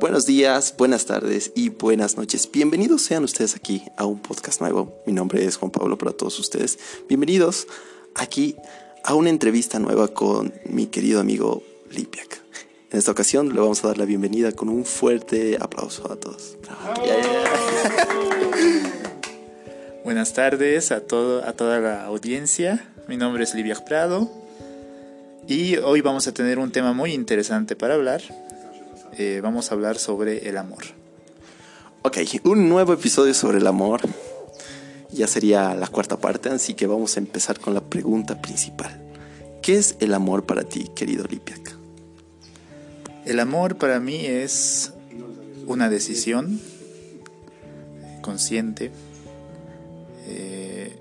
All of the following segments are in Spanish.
Buenos, días, buenas tardes y buenas noches. Bienvenidos sean ustedes aquí a un podcast nuevo. Mi nombre es Juan Pablo para todos ustedes. Bienvenidos aquí a una entrevista nueva con mi querido amigo Lipiak. En esta ocasión le vamos a dar la bienvenida con un fuerte aplauso a todos. Buenas tardes a, todo, a toda la audiencia. Mi nombre es Lipiak Prado y hoy vamos a tener un tema muy interesante para hablar eh, vamos a hablar sobre el amor. Ok, un nuevo episodio sobre el amor. Ya sería la cuarta parte, así que vamos a empezar con la pregunta principal. ¿Qué es el amor para ti, querido Lipiak? El amor para mí es una decisión consciente eh,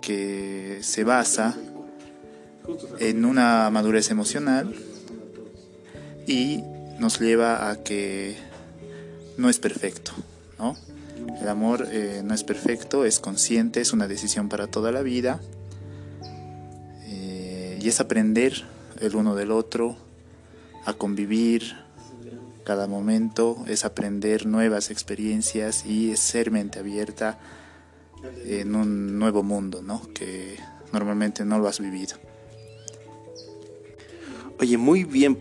que se basa en una madurez emocional y nos lleva a que no es perfecto, ¿no? El amor eh, no es perfecto, es consciente, es una decisión para toda la vida eh, y es aprender el uno del otro, a convivir cada momento, es aprender nuevas experiencias y es ser mente abierta en un nuevo mundo, ¿no? Que normalmente no lo has vivido. Oye, muy bien,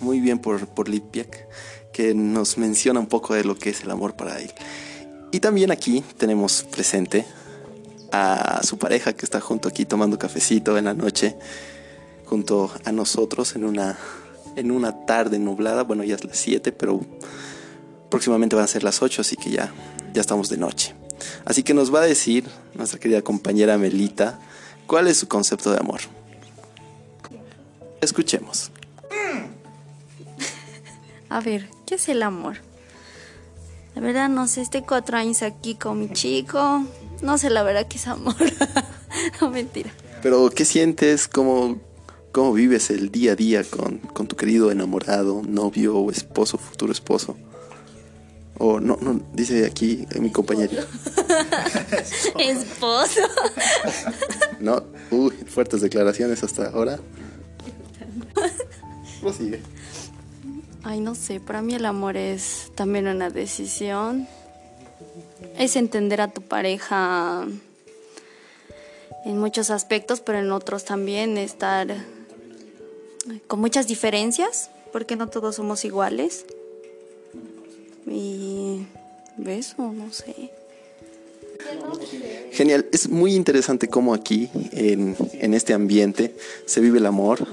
muy bien por, por Lipiak, que nos menciona un poco de lo que es el amor para él. Y también aquí tenemos presente a su pareja que está junto aquí tomando cafecito en la noche, junto a nosotros en una, en una tarde nublada. Bueno, ya es las 7, pero próximamente van a ser las 8, así que ya, ya estamos de noche. Así que nos va a decir nuestra querida compañera Melita cuál es su concepto de amor. Escuchemos. A ver, ¿qué es el amor? La verdad no sé, estoy cuatro años aquí con mi chico. No sé la verdad qué es amor. no, mentira. Pero, ¿qué sientes? ¿Cómo, cómo vives el día a día con, con tu querido enamorado, novio o esposo, futuro esposo? O no, no, dice aquí mi compañero. esposo. no, uy, fuertes declaraciones hasta ahora. Prosigue. Ay, no sé, para mí el amor es también una decisión. Es entender a tu pareja en muchos aspectos, pero en otros también estar con muchas diferencias, porque no todos somos iguales. Y beso, no sé. Genial, es muy interesante cómo aquí, en, en este ambiente, se vive el amor,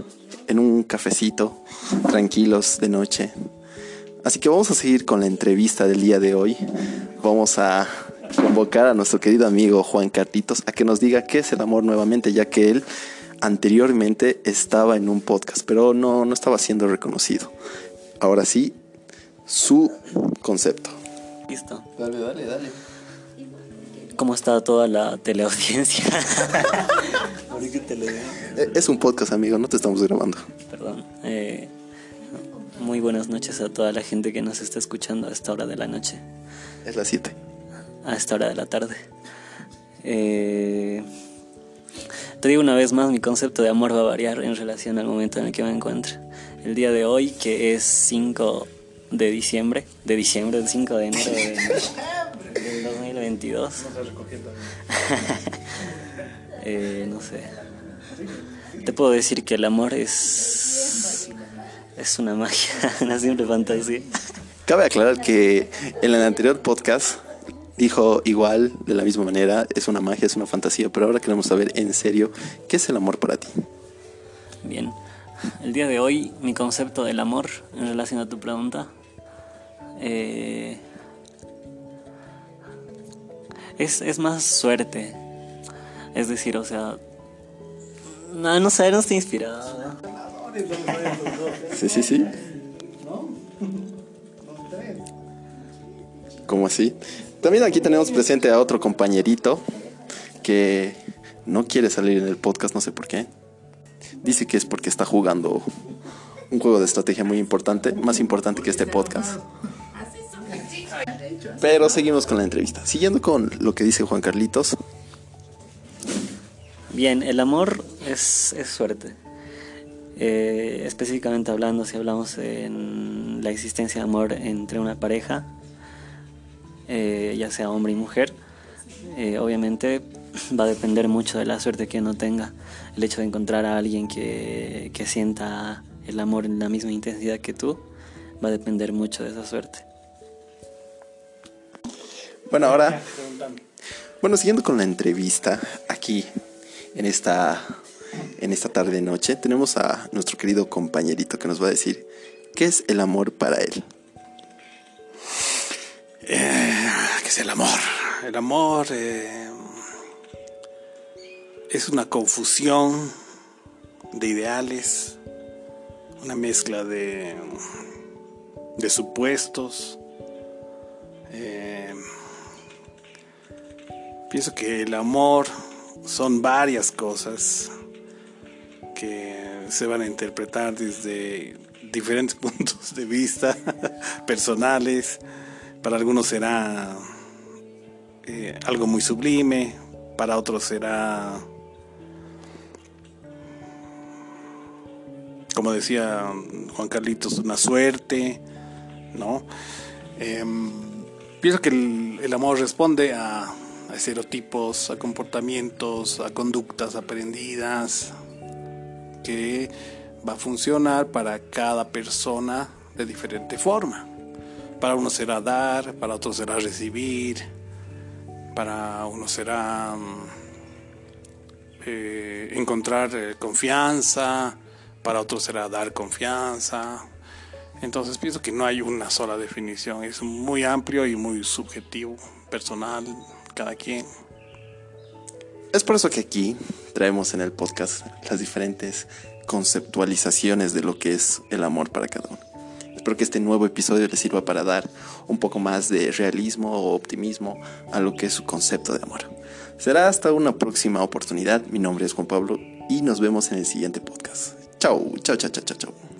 en un cafecito, tranquilos de noche. Así que vamos a seguir con la entrevista del día de hoy. Vamos a convocar a nuestro querido amigo Juan Cartitos a que nos diga qué es el amor nuevamente, ya que él anteriormente estaba en un podcast, pero no, no estaba siendo reconocido. Ahora sí, su concepto. Listo. Dale, dale, dale. ¿Cómo está toda la teleaudiencia? Eh, es un podcast, amigo, no te estamos grabando. Perdón. Eh, muy buenas noches a toda la gente que nos está escuchando a esta hora de la noche. Es las 7. A esta hora de la tarde. Eh, te digo una vez más, mi concepto de amor va a variar en relación al momento en el que me encuentre. El día de hoy, que es 5 de diciembre, de diciembre, el 5 de enero de, del 2022. eh, no sé. Te puedo decir que el amor es. es una magia, una simple fantasía. Cabe aclarar que en el anterior podcast dijo igual, de la misma manera, es una magia, es una fantasía, pero ahora queremos saber en serio qué es el amor para ti. Bien, el día de hoy mi concepto del amor en relación a tu pregunta eh, es, es más suerte. Es decir, o sea, no, no sé, no estoy inspirado. Sí, sí, sí. ¿Cómo así? También aquí tenemos presente a otro compañerito que no quiere salir en el podcast, no sé por qué. Dice que es porque está jugando un juego de estrategia muy importante, más importante que este podcast. Pero seguimos con la entrevista. Siguiendo con lo que dice Juan Carlitos. Bien, el amor es, es suerte. Eh, específicamente hablando, si hablamos en la existencia de amor entre una pareja, eh, ya sea hombre y mujer, eh, obviamente va a depender mucho de la suerte que uno tenga. El hecho de encontrar a alguien que, que sienta el amor en la misma intensidad que tú va a depender mucho de esa suerte. Bueno, ahora, bueno, siguiendo con la entrevista aquí en esta en esta tarde noche tenemos a nuestro querido compañerito que nos va a decir qué es el amor para él. Eh, ¿Qué es el amor? El amor eh, es una confusión de ideales, una mezcla de, de supuestos. Eh, pienso que el amor son varias cosas que se van a interpretar desde diferentes puntos de vista personales. Para algunos será eh, algo muy sublime, para otros será, como decía Juan Carlitos, una suerte, ¿no? Em, pienso que el, amor responde a, a estereotipos, a comportamientos, a conductas aprendidas, que va a funcionar para cada persona de diferente forma. Para uno será dar, para otro será recibir, para uno será mm, eh, encontrar eh, confianza, para otro será dar confianza. Entonces pienso que no hay una sola definición, es muy amplio y muy subjetivo, personal, cada quien. Es por eso que aquí traemos en el podcast las diferentes conceptualizaciones de lo que es el amor para cada uno. Espero que este nuevo episodio les sirva para dar un poco más de realismo o optimismo a lo que es su concepto de amor. Será hasta una próxima oportunidad. Mi nombre es Juan Pablo y nos vemos en el siguiente podcast. Chao, chao, chao, chao, chao.